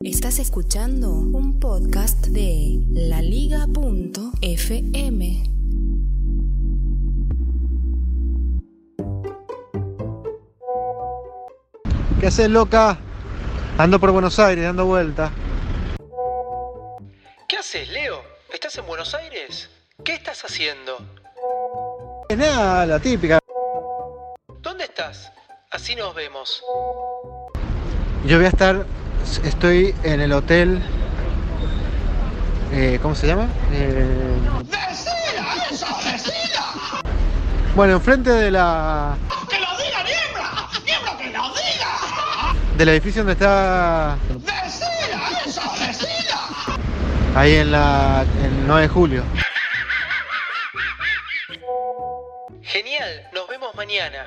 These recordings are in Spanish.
Estás escuchando un podcast de laliga.fm. ¿Qué haces, loca? Ando por Buenos Aires, dando vuelta. ¿Qué haces, Leo? ¿Estás en Buenos Aires? ¿Qué estás haciendo? Es nada, la típica. ¿Dónde estás? Así nos vemos. Yo voy a estar, estoy en el hotel, eh, ¿cómo se llama? Eh, eso, decila! bueno, enfrente de la, ¡Que lo diga Niebla! ¡Niebla que lo diga! del edificio donde está ahí en la, en 9 de julio. Genial, nos vemos mañana.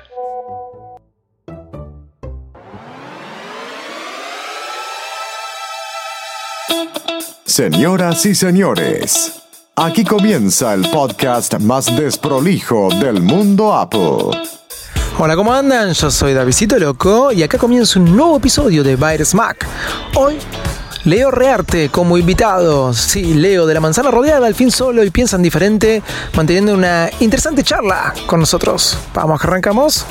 Señoras y señores, aquí comienza el podcast más desprolijo del mundo Apple. Hola, ¿cómo andan? Yo soy Davidito Loco y acá comienza un nuevo episodio de Virus Mac. Hoy, Leo Rearte como invitado. Sí, Leo de la manzana rodeada, al fin solo y piensan diferente, manteniendo una interesante charla con nosotros. Vamos, que arrancamos.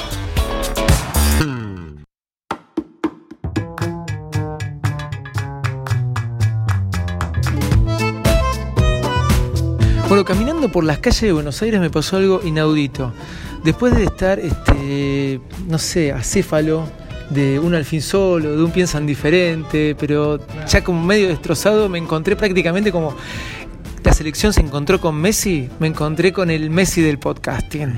Bueno, caminando por las calles de Buenos Aires me pasó algo inaudito. Después de estar, este, no sé, acéfalo de un alfín solo, de un piensan diferente, pero ya como medio destrozado, me encontré prácticamente como la selección se encontró con Messi, me encontré con el Messi del podcasting.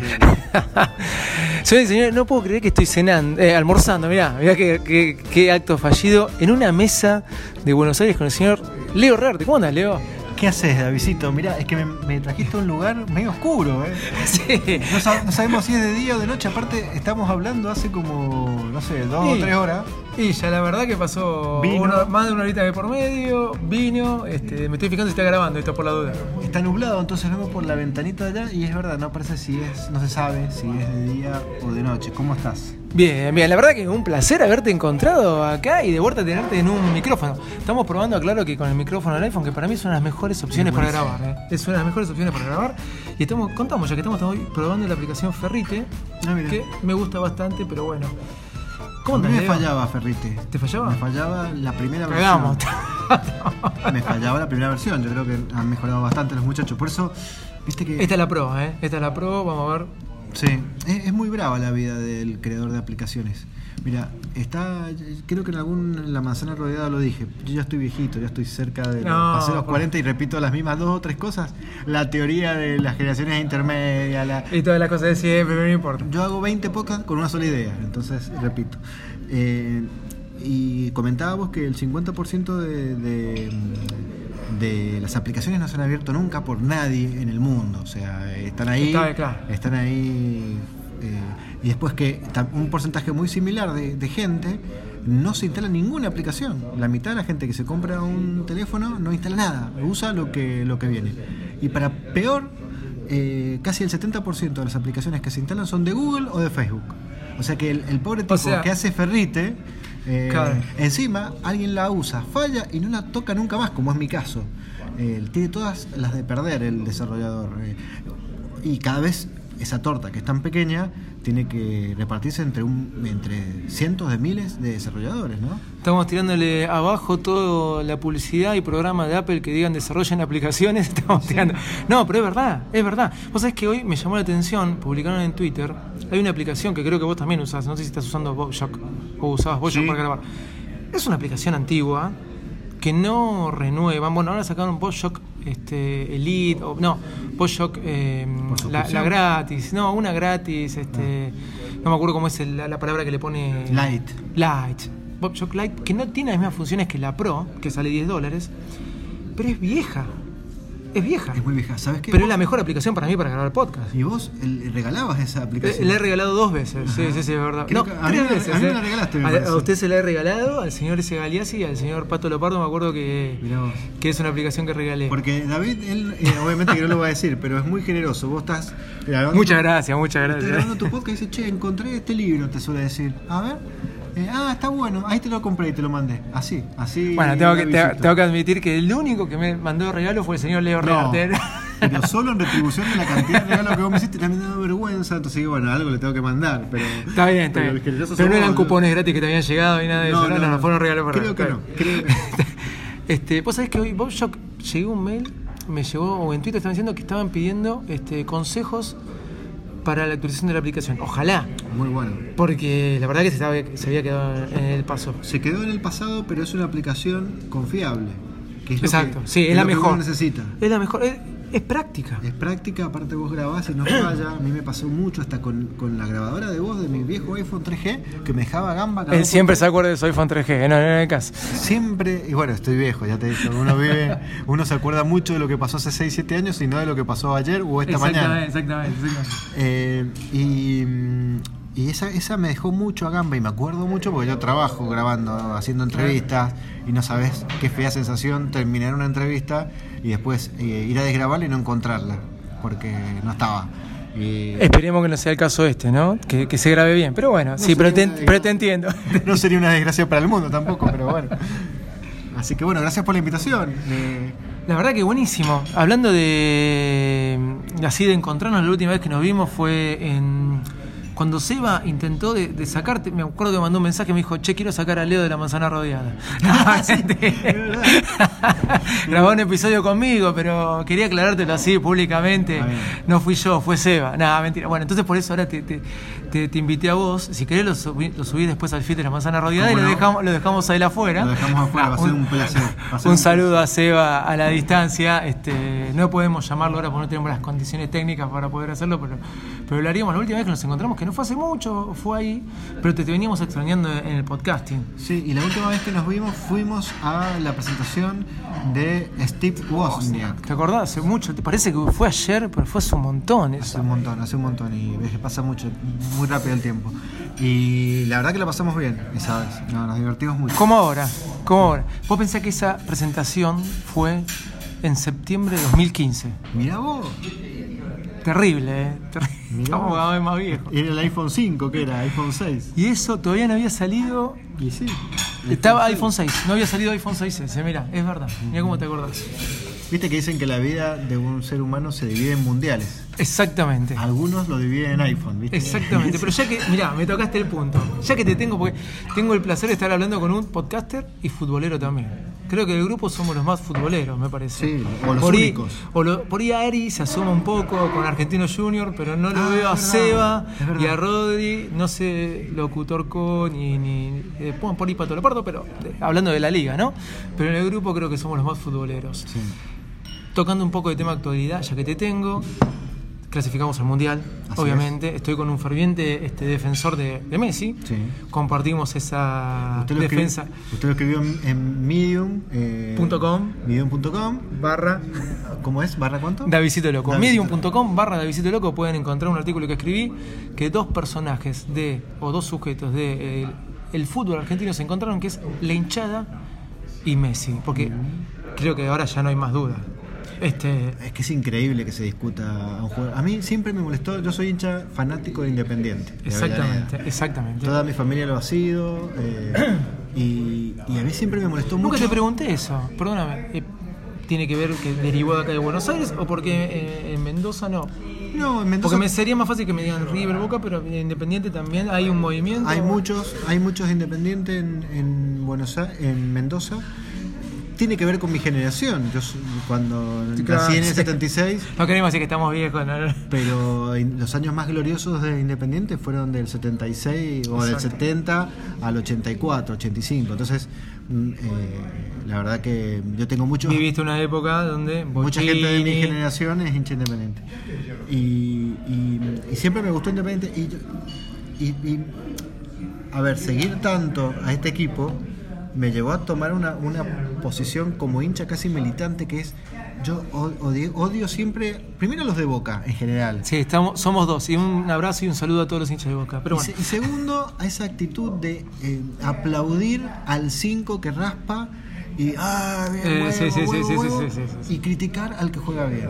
Señores, no puedo creer que estoy cenando, eh, almorzando, mirá, mirá qué, qué- qué acto fallido, en una mesa de Buenos Aires con el señor Leo Rearte. ¿Cómo andas, Leo? ¿Qué haces, Davidito? Mirá, es que me, me trajiste a un lugar medio oscuro, ¿eh? Sí. No, sab- no sabemos si es de día o de noche, aparte estamos hablando hace como, no sé, dos o tres horas. Y ya la verdad que pasó una- más de una horita de por medio, vino, este, me estoy fijando si está grabando esto por la duda. Está nublado, entonces vemos por la ventanita de allá y es verdad, no parece si es, no se sabe si es de día o de noche. ¿Cómo estás? Bien, bien, la verdad que un placer haberte encontrado acá y de vuelta tenerte en un micrófono. Estamos probando, aclaro, que con el micrófono del iPhone, que para mí es una de las mejores opciones para grabar. ¿eh? Es una de las mejores opciones para grabar. Y estamos, contamos ya que estamos hoy probando la aplicación Ferrite, Ah, que me gusta bastante, pero bueno. ¿Cómo a mí me fallaba Ferrite. ¿Te fallaba? Me fallaba la primera Cagamos. versión. me fallaba la primera versión. Yo creo que han mejorado bastante los muchachos. Por eso, viste que. Esta es la pro, ¿eh? Esta es la pro, vamos a ver. Sí, es, es muy brava la vida del creador de aplicaciones. Mira, está, creo que en algún la manzana rodeada lo dije. Yo ya estoy viejito, ya estoy cerca de No, pasé los por- 40 y repito las mismas dos o tres cosas. La teoría de las generaciones intermedias, la, Y todas las cosas de siempre, no importa. yo hago 20 podcasts con una sola idea, entonces repito. Eh, y comentábamos que el 50% de, de, de las aplicaciones no se han abierto nunca por nadie en el mundo. O sea, están ahí. Está, claro. Están ahí. Eh, y después que un porcentaje muy similar de, de gente no se instala ninguna aplicación. La mitad de la gente que se compra un teléfono no instala nada, usa lo que, lo que viene. Y para peor, eh, casi el 70% de las aplicaciones que se instalan son de Google o de Facebook. O sea que el, el pobre tipo sea- que hace ferrite, eh, Claro. encima alguien la usa, falla y no la toca nunca más, como es mi caso. Eh, tiene todas las de perder el desarrollador. y cada vez esa torta que es tan pequeña tiene que repartirse entre, un, entre cientos de miles de desarrolladores, ¿no? Estamos tirándole abajo toda la publicidad y programa de Apple que digan desarrollen aplicaciones. Estamos tirando. No, pero es verdad, es verdad. Vos sabés que hoy me llamó la atención, publicaron en Twitter, hay una aplicación que creo que vos también usás, no sé si estás usando Bojack o usabas Sí. para grabar. Es una aplicación antigua que no renuevan. Bueno, ahora sacaron Bojack este, Elite, o no, Bojack eh, la, la gratis, no, una gratis, este, no me acuerdo cómo es el- la, la palabra que le pone. Light. Light. PopShock Lite, que no tiene las mismas funciones que la Pro, que sale 10 dólares, pero es vieja. Es vieja. Es muy vieja. ¿Sabes qué? Pero es la mejor aplicación para mí para grabar podcast. Y vos el- regalabas esa aplicación. Le he regalado dos veces, sí, Ajá. sí, sí, es verdad. Creo no, a mí tres veces. a mí me eh. la regalaste, me A- usted se la he regalado, al señor S. Galeazzi y al señor Pato Leopardo, me acuerdo que, que es una aplicación que regalé. Porque David, él, eh, obviamente que no lo va a decir, pero es muy generoso. Vos estás grabando. Muchas gracias, muchas Estás gracias. grabando tu podcast y dice, che, encontré este libro, te suele decir. A ver. Eh, ah, está bueno. Ahí te lo compré y te lo mandé. Así, así. Bueno, tengo que, te- tengo que admitir que el único que me mandó regalo fue el señor Leo No, pero solo en retribución de la cantidad de regalos que vos me hiciste también me da vergüenza, entonces bueno, algo le tengo que mandar, pero... Está bien, está pero bien. Pero no eran cupones gratis que te habían llegado y nada de eso. No, no, no, fueron regalos para Creo que no, creo que. Este, vos sabés que hoy Bob Shock llegó un mail, me llegó, o en Twitter estaban diciendo que estaban pidiendo este, consejos para la actualización de la aplicación. Ojalá, Muy bueno. porque la verdad que se, había quedado en el paso. Se quedó en el pasado, pero es una aplicación confiable. Que es lo Exacto, que- sí, es, es la lo que mejor. uno necesita. Es la mejor, es, es práctica. Es práctica, aparte vos grabás y no falla. A mí me pasó mucho hasta con, con la grabadora de voz de mi viejo iPhone 3G que me dejaba gamba. cada Él siempre se acuerda de su iPhone 3G, no, no, no, el caso. Siempre, y bueno, estoy viejo, ya te digo. Uno vive, uno se acuerda mucho de lo que pasó hace 6, 7 años y no de lo que pasó ayer o esta mañana. exactamente, exactamente. Eh, y mm, y esa, esa me dejó mucho a gamba y me acuerdo mucho porque yo trabajo grabando, haciendo entrevistas y no sabes qué fea sensación terminar una entrevista y después eh, ir a desgrabarla y no encontrarla porque no estaba. Y Esperemos que no sea el caso este, ¿no? Que, que se grabe bien. Pero bueno, sí, pero te, pero te entiendo. no sería una desgracia para el mundo tampoco, pero bueno. Así que bueno, gracias por la invitación. Eh, La verdad que buenísimo. Hablando de así de encontrarnos, la última vez que nos vimos fue en cuando Seba intentó de, de sacarte, me acuerdo que mandó un mensaje, me dijo, che, quiero sacar a Leo de la manzana rodeada. Grabó un episodio conmigo, pero quería aclarártelo así públicamente. No fui yo, fue Seba. Nada, mentira. Bueno, entonces por eso ahora te, te, te- te invité a vos. Si querés lo subí, lo subí después al feed de la manzana rodeada y ¿Cómo lo dejamos, lo dejamos ahí afuera. Lo dejamos afuera, va a ser un placer, un saludo a Seba a la distancia. Este, no podemos llamarlo ahora porque no tenemos las condiciones técnicas para poder hacerlo, pero, pero lo haríamos la última vez que nos encontramos, que no fue hace mucho, fue ahí, pero te, te veníamos extrañando en el podcasting. sí, y la última vez que nos vimos fuimos a la presentación de Steve Wozniak. ¿Te acordás? Hace mucho, te parece que fue ayer, pero fue hace un montón Hace eso. un montón, hace un montón y pasa mucho, muy rápido el tiempo. Y la verdad que la pasamos bien esa vez, no, nos divertimos mucho. ¿Cómo ahora? ¿Cómo ahora? Vos pensás que esa presentación fue en septiembre de 2015. Mirá vos, Terrible, ¿eh? Terrible. Estamos cada vez más viejos. era el iPhone 5 que era, iPhone 6. Y eso todavía no había salido Y sí. Estaba iPhone 6, no había salido iPhone 6S, mira, es verdad, mira cómo te acordás. Viste que dicen que la vida de un ser humano se divide en mundiales. Exactamente. Algunos lo dividen en iPhone, ¿viste? Exactamente, pero ya que, mira, me tocaste el punto. Ya que te tengo, porque tengo el placer de estar hablando con un podcaster y futbolero también. Creo que del grupo somos los más futboleros, me parece. Sí, o los por ahí- o lo- por ahí Ari se asoma un poco con Argentino Junior, pero no lo Ah, veo a Seba y a Rodri, no sé, locutor con ni, ni eh, bueno, por ahí Pato Lepardo, pero eh, hablando de la liga, ¿no? Pero en el grupo creo que somos los más futboleros. Sí. Tocando un poco de tema actualidad, ya que te tengo, clasificamos al Mundial, Así obviamente. Estoy con un ferviente este, defensor de, de Messi. Sí. Compartimos esa Usted lo, escribió, defensa. usted lo escribió en, en Medium. eh. Medium.com. Barra ¿Cómo es? ¿Barra cuánto? Davidito Loco. Medium.com barra Davidito Loco pueden encontrar un artículo que escribí que dos personajes de, o dos sujetos de eh, el fútbol argentino se encontraron, que es la hinchada y Messi. Porque creo que ahora ya no hay más duda. Este, Es que es increíble que se discuta a un jugador. A mí siempre me molestó, yo soy hincha fanático de Independiente. de exactamente, Avellaneda. exactamente. Toda mi familia lo ha sido. eh, y, y a mí siempre me molestó Nunca mucho. te pregunté eso, perdóname. eh, ¿Tiene que ver que derivó de acá de Buenos Aires o porque eh, en Mendoza no? No, en Mendoza Porque me sería más fácil que me digan River Boca, pero en Independiente también hay un movimiento. hay muchos, hay muchos independientes en, en Buenos Aires, en Mendoza. Tiene que ver con mi generación. Yo cuando claro, nací en el sí. 76, No queremos decir que estamos viejos, ¿no? pero los años más gloriosos de Independiente fueron del 76 o del Exacto. 70 al 84, 85. Entonces, mm, eh, la verdad que yo tengo muchos Viviste una época donde Mucha gente de mi generación es hincha independiente. Y, y- y siempre me gustó independiente. Y- y a ver, seguir tanto a este equipo me llevó a tomar una, una posición como hincha casi militante que es yo odio, odio siempre, primero a los de Boca en general. Sí, estamos, somos dos. Y un abrazo y un saludo a todos los hinchas de Boca. Pero y, bueno, se- y segundo, a esa actitud de eh, aplaudir al 5 que raspa y, ah, bien, Eh, huevo, sí, sí, sí, huevo, sí, sí, huevo", sí, sí, sí. y criticar al que juega bien.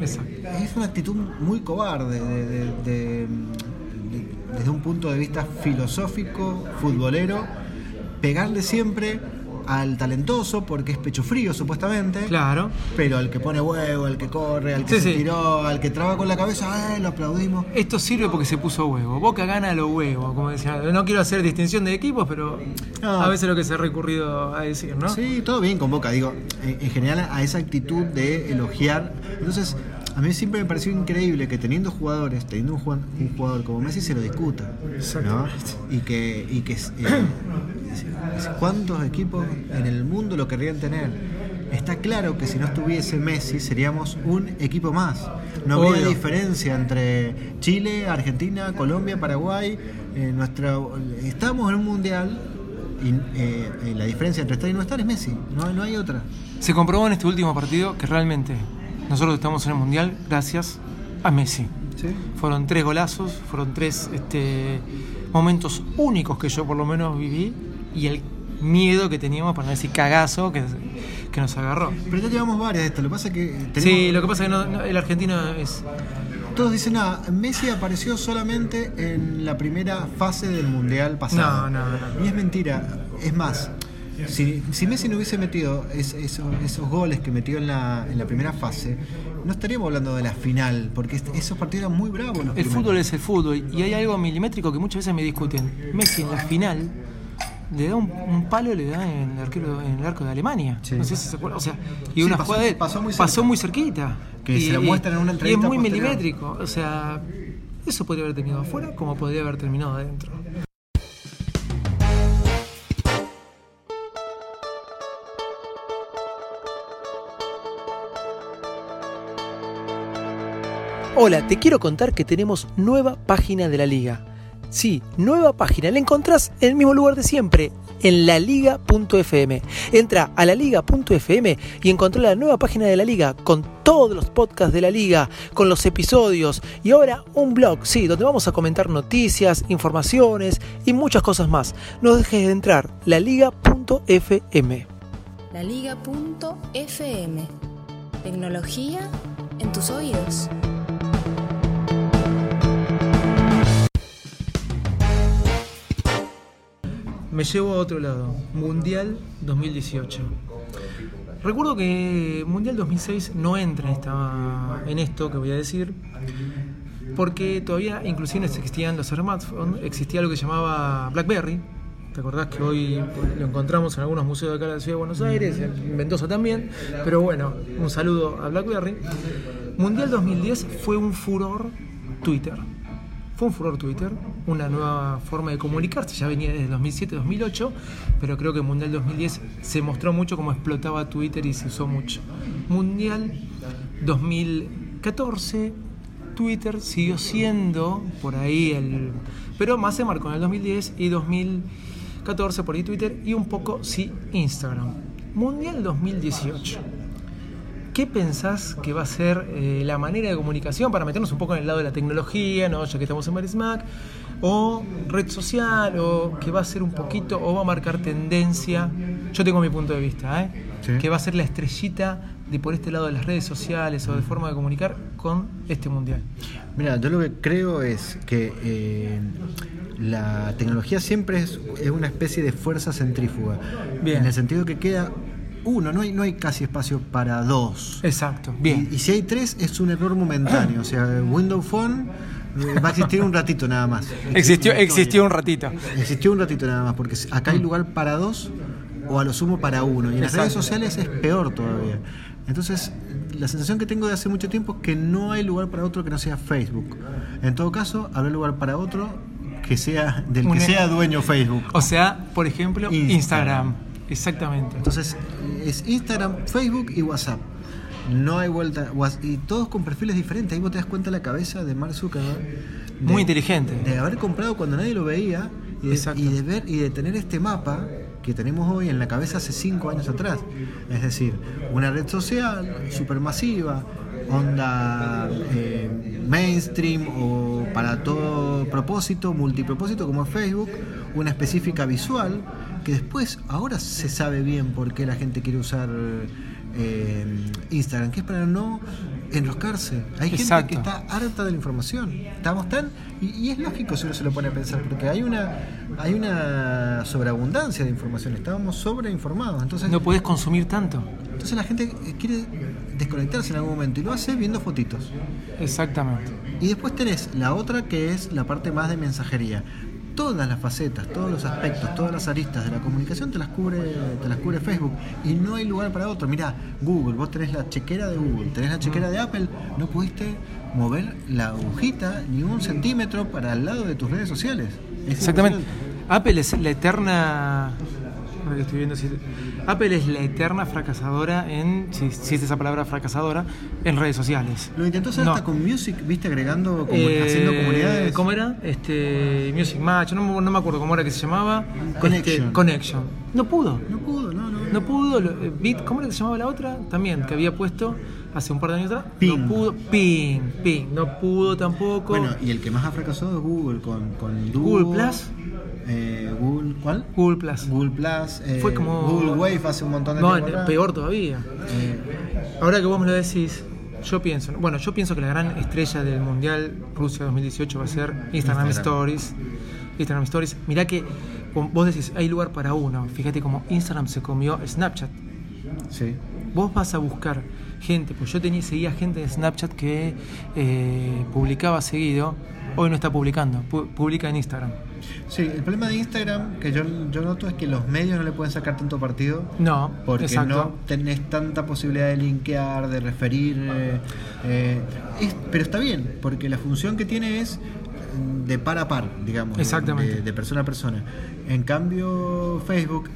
exacto. Es una actitud muy cobarde de- de- de- de- desde un punto de vista filosófico, futbolero, pegarle siempre al talentoso porque es pecho frío supuestamente, Claro. pero al que pone huevo, al que corre, al que Sí, se sí. tiró, al que traba con la cabeza, ¡eh! lo aplaudimos. Esto sirve porque se puso huevo. Boca gana los huevos, como decía. No quiero hacer distinción de equipos, pero No. a veces es lo que se ha recurrido a decir, ¿no? Sí, todo bien con Boca, digo, en, en general a esa actitud de elogiar. Entonces, a mí siempre me pareció increíble que teniendo jugadores, teniendo un, jugador como Messi, se lo discuta. ¿no? Y que, y que eh, ¿cuántos equipos en el mundo lo querrían tener? Está claro que si no estuviese Messi seríamos un equipo más. No habría Obvio. diferencia entre Chile, Argentina, Colombia, Paraguay. Eh, nuestra, estamos en un mundial y eh, eh, la diferencia entre estar y no estar es Messi. No, no hay otra. Se comprobó en este último partido que realmente nosotros estamos en el Mundial gracias a Messi. Fueron tres golazos, fueron tres este, momentos únicos que yo por lo menos viví y el miedo que teníamos, para no decir cagazo, que, que nos agarró. Pero ya llevamos varias de estas. Lo que pasa es que tenemos- Sí, lo que pasa es que no- no, el argentino es... todos dicen, ah, Messi apareció solamente en la primera fase del mundial pasado. No, no, no. Y es mentira. Es más, si, si Messi no hubiese metido es- esos, esos goles que metió en la, en la primera fase, no estaríamos hablando de la final, porque esos partidos eran muy bravos. El primeros. fútbol es el fútbol y hay algo milimétrico que muchas veces me discuten. Messi en la final le da un, un palo le da en el, arquero, en el arco de Alemania. Sí. No sé si se acuerdan. O sea, y Sí, una pasó- jugada de- pasó muy cerca. muy cerquita. Que y, se lo muestran en una y entrevista es muy posterior. milimétrico. O sea, eso podría haber terminado afuera como podría haber terminado adentro. Hola, te quiero contar que tenemos nueva página de la liga. Sí, nueva página. La encontrás en el mismo lugar de siempre, en laliga.fm. Entra a laliga.fm y encontrá la nueva página de la liga con todos los podcasts de la liga, con los episodios y ahora un blog, sí, donde vamos a comentar noticias, informaciones y muchas cosas más. No dejes de entrar, laliga.fm. laliga.fm. Tecnología en tus oídos. Me llevo a otro lado. Mundial 2018. Recuerdo que Mundial 2006 no entra en, esta, en esto que voy a decir, porque todavía inclusive existían los smartphones, existía lo que se llamaba BlackBerry. ¿Te acordás que hoy lo encontramos en algunos museos de acá de la ciudad de Buenos Aires, en Mendoza también? Pero bueno, un saludo a BlackBerry. Mundial 2010 fue un furor Twitter. Fue un furor Twitter, una nueva forma de comunicarse, ya venía desde 2007-2008, pero creo que Mundial 2010 se mostró mucho cómo explotaba Twitter y se usó mucho. Mundial 2014, Twitter siguió siendo por ahí el... pero más se marcó en el 2010 y 2014 por ahí Twitter y un poco sí Instagram. Mundial 2018. ¿Qué pensás que va a ser eh, la manera de comunicación para meternos un poco en el lado de la tecnología, ¿no? ya que estamos en Marismac? ¿O red social? ¿O que va a ser un poquito, o va a marcar tendencia? Yo tengo mi punto de vista, ¿eh? Sí. Que va a ser la estrellita de por este lado de las redes sociales o de forma de comunicar con este mundial. Mira, yo lo que creo es que eh, la tecnología siempre es, es una especie de fuerza centrífuga. Bien. En el sentido que queda uno, no hay, no hay casi espacio para dos. Exacto, bien. Y, y si hay tres, es un error momentáneo. O sea, Windows Phone eh, va a existir un ratito nada más. Existió, existió un ratito. Existió un ratito nada más, porque acá hay lugar para dos o a lo sumo para uno. Y en las redes sociales es peor todavía. Entonces, la sensación que tengo de hace mucho tiempo es que no hay lugar para otro que no sea Facebook. En todo caso, habrá lugar para otro que sea del que Un- sea dueño Facebook. O sea, por ejemplo, Instagram. Instagram. Exactamente. Entonces, es Instagram, Facebook y WhatsApp. No hay vuelta. Y todos con perfiles diferentes. Ahí vos te das cuenta la cabeza de Mark Zuckerberg. de- Muy inteligente. De haber comprado cuando nadie lo veía y de, Exacto. y de ver y de tener este mapa que tenemos hoy en la cabeza hace cinco años atrás. Es decir, una red social supermasiva, onda eh, mainstream o para todo propósito, multipropósito como es Facebook, una específica visual, que después ahora se sabe bien por qué la gente quiere usar eh, Instagram, que es para no enroscarse. Hay Exacto. gente que está harta de la información. Estamos tan. Y, y es lógico si uno se lo pone a pensar, porque hay una hay una sobreabundancia de información. Estábamos sobreinformados. Entonces, No podés consumir tanto. entonces la gente eh, quiere desconectarse en algún momento y lo hace viendo fotitos. Exactamente. Y después tenés la otra que es la parte más de mensajería. Todas las facetas, todos los aspectos, todas las aristas de la comunicación te las cubre, te las cubre Facebook y no hay lugar para otro. Mirá, Google, vos tenés la chequera de Google, tenés la chequera de Apple, no pudiste mover la agujita ni un centímetro para el lado de tus redes sociales. Es Exactamente. Apple es la eterna. Ahora que estoy viendo si- Apple es la eterna fracasadora en. Si, es esa palabra fracasadora, en redes sociales. Lo intentó hacer No. hasta con Music, viste, agregando, como, Eh, haciendo comunidades. ¿Cómo era? Este, Music Match, no, me- no me acuerdo cómo era que se llamaba. Connection. Este, Connection. No pudo. No pudo, no, no. No pudo. eh, Bit, ¿Cómo era que se llamaba la otra? También, que había puesto hace un par de años atrás. Ping. No pudo. Ping, Ping. No pudo tampoco. Bueno, y el que más ha fracasado es Google con, con Duo, Google Plus. eh, Google, ¿cuál? Google Plus. Google Plus. eh, Fue como. Google Wave hace un montón de No, tiempo. atrás. peor todavía. Eh, Ahora que vos me lo decís, yo pienso, bueno, yo pienso que la gran estrella del Mundial Rusia 2018 va a ser Instagram, Instagram. Stories. Instagram Stories. Mirá que vos decís, hay lugar para uno. Fíjate cómo Instagram se comió Snapchat. sí. Vos vas a buscar gente, pues yo tenía, seguía gente de Snapchat que eh, publicaba seguido, hoy no está publicando, pu- publica en Instagram. Sí, el problema de Instagram que yo, yo noto es que los medios no le pueden sacar tanto partido. No, Porque exacto. no tenés tanta posibilidad de linkear, de referir. eh, eh, es- pero está bien, porque la función que tiene es de par a par, digamos. Exactamente. De, de persona a persona. En cambio, Facebook,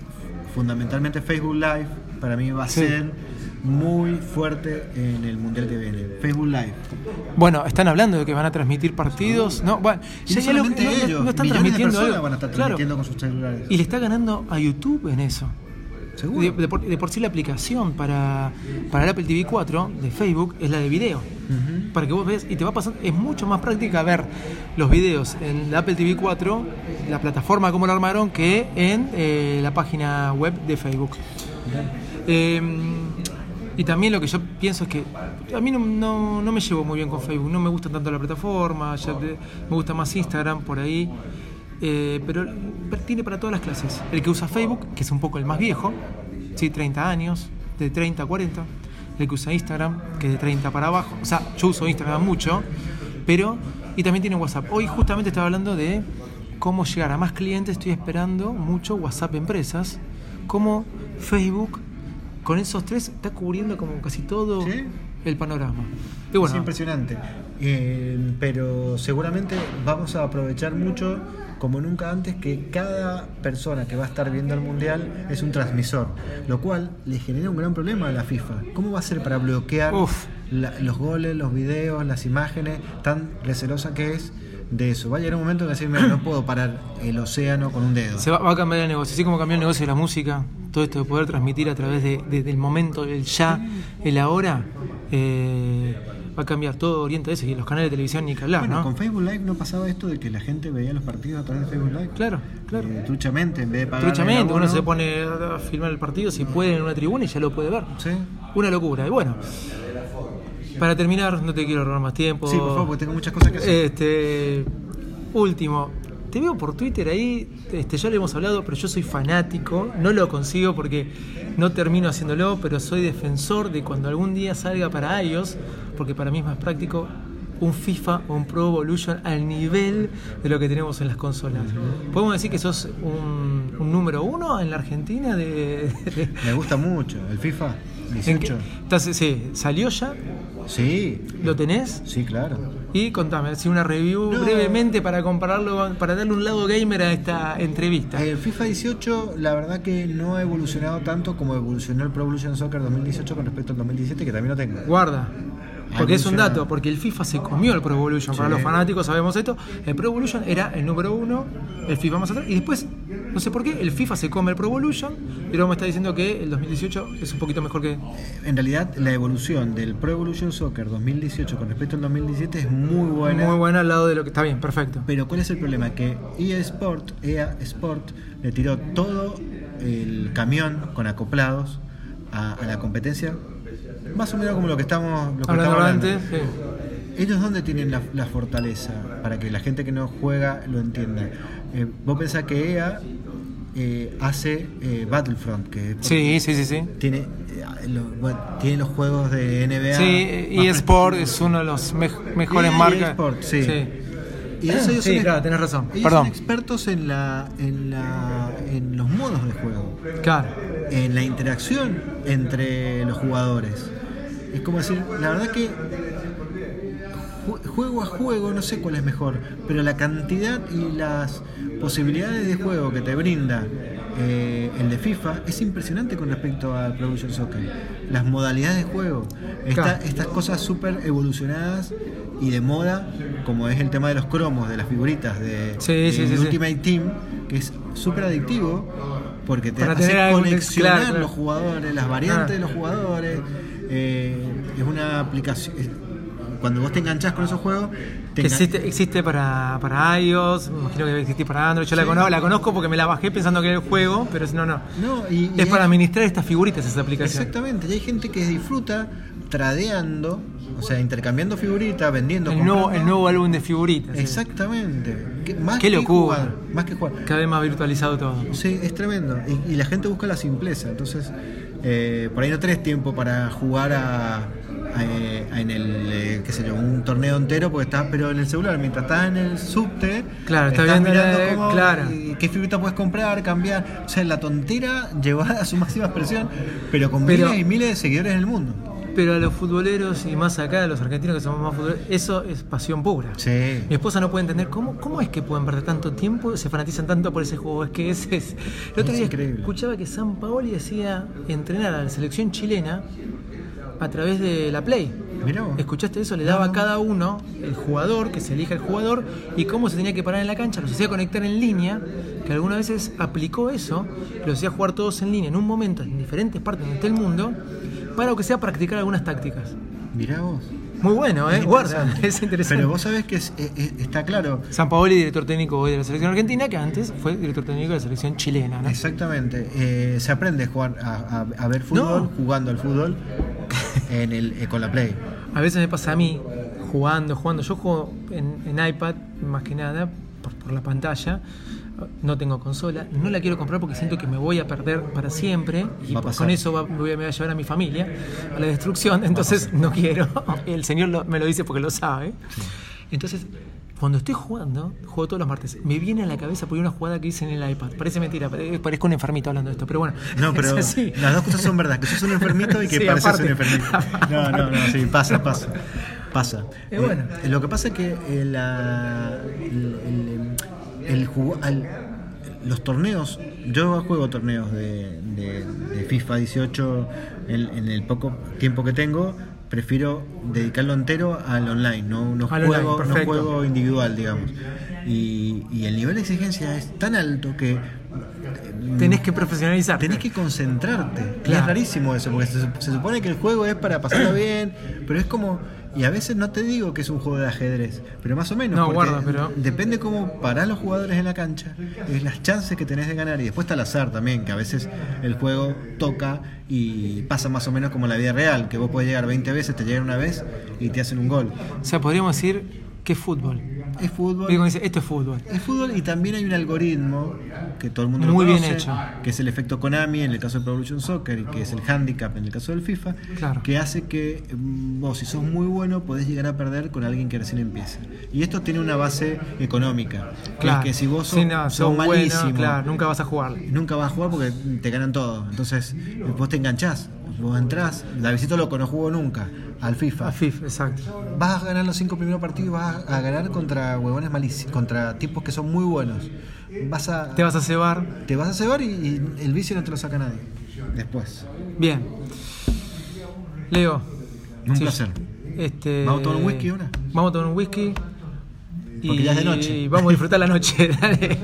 fundamentalmente Facebook Live, para mí va a Sí. ser muy fuerte en el mundial que viene. Facebook Live. Bueno, están hablando de que van a transmitir partidos. No, bueno, Y ya- no ya lo- solamente no- no- ellos, no están de transmitiendo algo. van a estar Claro. transmitiendo con sus celulares. Y le está ganando a YouTube en eso. Seguro. De, de por, de por sí la aplicación para, para el Apple TV 4 de Facebook es la de video. Para que vos veas y te va pasando, es mucho más práctica ver los videos en la Apple TV 4, la plataforma como lo armaron, que en eh, la página web de Facebook. Eh, y también lo que yo pienso es que a mí no, no- me llevo muy bien con Facebook, no me gusta tanto la plataforma, ya me gusta más Instagram por ahí, eh, pero, tiene para todas las clases. El que usa Facebook, que es un poco el más viejo, ¿sí? 30 años, de 30 a 40, el que usa Instagram, que es de 30 para abajo, o sea, yo uso Instagram mucho, pero, y también tiene WhatsApp. Hoy justamente estaba hablando de cómo llegar a más clientes, estoy esperando mucho WhatsApp Empresas, como Facebook, con esos tres está cubriendo como casi todo Sí. el panorama. Y Es impresionante. Eh, pero seguramente vamos a aprovechar mucho, como nunca antes, que cada persona que va a estar viendo el mundial es un transmisor, lo cual le genera un gran problema a la FIFA. ¿Cómo va a ser para bloquear la- los goles, los videos, las imágenes, tan recelosa que es de eso? Va a llegar un momento en que decir, "Mira, no puedo parar el océano con un dedo. se va, va a cambiar el negocio, así como cambió el negocio de la música, todo esto de poder transmitir a través de- de- del momento, el ya, el ahora, eh, va a cambiar, todo orienta a eso, y los canales de televisión ni que hablar, Bueno, ¿no? con Facebook Live no pasaba esto de que la gente veía los partidos a través de Facebook Live. Claro, claro. Eh, truchamente, en vez de pagar. Truchamente, uno se pone a filmar el partido, si puede en una tribuna y ya lo puede ver. Sí. Una locura. Y bueno, para terminar, no te quiero robar más tiempo. Sí, por favor, porque tengo muchas cosas que hacer. Este, último, te veo por Twitter ahí, este, ya lo hemos hablado, pero yo soy fanático, no lo consigo porque no termino haciéndolo, pero soy defensor de cuando algún día salga para iOS, porque para mí es más práctico un FIFA o un Pro Evolution al nivel de lo que tenemos en las consolas. ¿Podemos decir que sos un, un número uno en la Argentina de... de- Me gusta mucho. El FIFA en qué- 18. Entonces, sí, ¿salió ya? Sí, ¿Lo tenés? sí, claro. Y contame, así una review No. brevemente para compararlo, para darle un lado gamer a esta entrevista. El FIFA 18, la verdad que no ha evolucionado tanto como evolucionó el Pro Evolution Soccer 2018 con respecto al 2017, que también lo tengo. Guarda, Porque es un dato, porque el FIFA se comió el Pro Evolution. Para los fanáticos sabemos esto. El Pro Evolution era el número uno, el FIFA más atrás. Y después, no sé por qué, el FIFA se come el Pro Evolution. Y luego me está diciendo que el 2018 es un poquito mejor que. En realidad, la evolución del Pro Evolution Soccer 2018 con respecto al 2017 es muy buena. Muy buena al lado de lo que está bien, perfecto. Pero ¿cuál es el problema? Que EA Sport, EA Sport le tiró todo el camión con acoplados a, a la competencia, más o menos como lo que estamos, lo que Hablando hablando. antes, sí. ¿Ellos dónde tienen la, la fortaleza? Para que la gente que no juega lo entienda. Eh, vos pensás que EA eh, hace eh, Battlefront, que Sí, sí, sí, sí. tiene, lo- bueno, tiene los juegos de NBA. Sí, eSport es uno de los mej- mejores y marcas. sí. Y eso ellos Sí, son- claro, tenés razón. Ellos Perdón. son expertos en la, en la en los modos de juego, Claro. en la interacción entre los jugadores. Es como decir, la verdad que ju- juego a juego, no sé cuál es mejor, pero la cantidad y las posibilidades de juego que te brinda eh, el de FIFA es impresionante con respecto al Pro Evolution Soccer. Las modalidades de juego, esta- estas cosas súper evolucionadas y de moda, como es el tema de los cromos, de las figuritas de, Sí, de sí, sí, sí. Ultimate Team, que es súper adictivo porque te hace claro, claro. los jugadores, las variantes Ah. de los jugadores. eh, es una aplicación. Cuando vos te enganchás con esos juegos, te Que existe, existe para, para iOS, me imagino que existir para Android. Yo la, conozco, la conozco porque me la bajé pensando que era el juego, pero si no, no. No, y- y es hay- para administrar estas figuritas esa aplicación. Exactamente, y hay gente que disfruta tradeando, o sea, intercambiando figuritas, vendiendo. El nuevo, el nuevo álbum de figuritas. Exactamente. Que- más Qué que locura. jugar, más que jugar. Cada vez más virtualizado todo. Sí, es tremendo. Y, y la gente busca la simpleza. Entonces, eh, por ahí no tenés tiempo para jugar a, eh, en el, eh, qué sé yo, un torneo entero, porque estás, pero en el celular, mientras estás en el subte, Claro, está estás viendo mirando la- cómo, claro. qué figurita puedes comprar, cambiar. O sea, la tontera llevada a su máxima expresión, pero con Pero- miles y miles de seguidores en el mundo. Pero a los futboleros y más acá, a los argentinos que somos más futboleros, eso es pasión pura. Sí. Mi esposa no puede entender cómo, cómo es que pueden perder tanto tiempo, se fanatizan tanto por ese juego. Es que es, es- El otro Es día increíble. escuchaba que San Paoli decía entrenar a la selección chilena a través de la Play. Mirá vos. ¿Escuchaste eso? Le daba a cada uno, el jugador, que se elija el jugador, y cómo se tenía que parar en la cancha, los hacía conectar en línea, que algunas veces aplicó eso, los hacía jugar todos en línea en un momento en diferentes partes de el mundo, para que sea practicar algunas tácticas. Mirá vos. Muy bueno, ¿eh? Es Guarda, interesante. es interesante. Pero vos sabés que es- es- es- está claro. San Paoli, director técnico hoy de la selección argentina, que antes fue director técnico de la selección chilena, ¿no? Exactamente. Eh, se aprende a jugar a, a- a ver fútbol No. jugando al fútbol en el, eh, con la Play. A veces me pasa a mí, jugando, jugando. Yo juego en, en iPad, más que nada, por, por la pantalla. No tengo consola, no la quiero comprar porque siento que me voy a perder para siempre y pues con eso va- me voy a me voy a llevar a mi familia a la destrucción, entonces no quiero. El Señor lo- me lo dice porque lo sabe. Entonces, cuando estoy jugando, juego todos los martes, me viene a la cabeza por una jugada que hice en el iPad. Parece mentira, pare- parezco un enfermito hablando de esto, pero bueno. No, pero es así. las dos cosas son verdad, que sos un enfermito y que Sí, pareces aparte. un enfermito. No, no, no, sí, pasa, pasa. Pasa. Es bueno. Eh, lo que pasa es que eh, la- el, el- el al- los torneos, yo juego torneos de, de- de FIFA 18 en, en el poco tiempo que tengo, prefiero dedicarlo entero al online, no, no, Al juego, online, no juego individual, digamos. Y, y el nivel de exigencia es tan alto que Tenés que profesionalizar. Tenés que concentrarte. Y Claro. es rarísimo eso, porque se, se supone que el juego es para pasarlo bien, pero es como. Y a veces no te digo que es un juego de ajedrez, pero más o menos. No, guarda, pero- Depende cómo parás los jugadores en la cancha, es las chances que tenés de ganar. Y después está el azar también, que a veces el juego toca y pasa más o menos como la vida real, que vos podés llegar 20 veces, te llegan una vez y te hacen un gol. O sea, podríamos decir que es fútbol. Es fútbol. Y como dice, esto es fútbol. Es fútbol y también hay un algoritmo que todo el mundo Muy lo bien conoce, hecho. que es el efecto Konami en el caso de Pro Evolution Soccer y que es el handicap en el caso del FIFA, Claro. que hace que mm, vos si sos muy bueno podés llegar a perder con alguien que recién empieza. Y esto tiene una base económica, que Claro. es que si vos sos, Sí, no, sos sos bueno, malísimo, claro, nunca vas a jugar. nunca vas a jugar porque te ganan todo. Entonces vos te enganchás, vos entrás, Davidito Loco no jugó nunca al FIFA. A FIFA, exacto. Vas a ganar los cinco primeros partidos y vas a ganar contra huevones malísimos, contra tipos que son muy buenos. Vas a, Te vas a cebar. te vas a cebar y, y el vicio no te lo saca nadie. Después. Bien. Leo. Un si- placer. Este, ¿Vamos a tomar un whisky ahora? Vamos a tomar un whisky. Porque ya es de noche. Y vamos a disfrutar la noche. dale.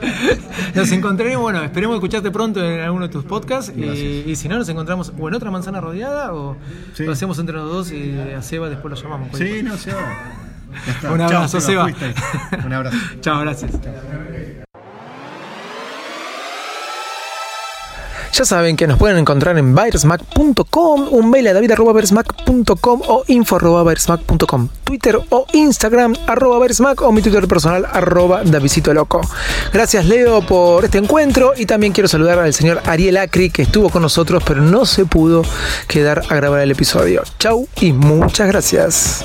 Nos encontraremos, bueno, esperemos escucharte pronto en alguno de tus podcasts. Y, Gracias. y si no, nos encontramos o en otra manzana rodeada o Sí. lo hacemos entre los dos y a Seba después lo llamamos. Sí, no, se va. Ya está. Un abrazo, Chao, Seba. Un abrazo. Chao, gracias. Ya saben que nos pueden encontrar en viresmac.com, un mail a david.viresmac.com o info.viresmac.com, Twitter o Instagram arroba viresmac o mi Twitter personal arroba Davidito Loco. Gracias Leo por este encuentro y también quiero saludar al señor Ariel Acri que estuvo con nosotros pero no se pudo quedar a grabar el episodio. Chau y muchas gracias.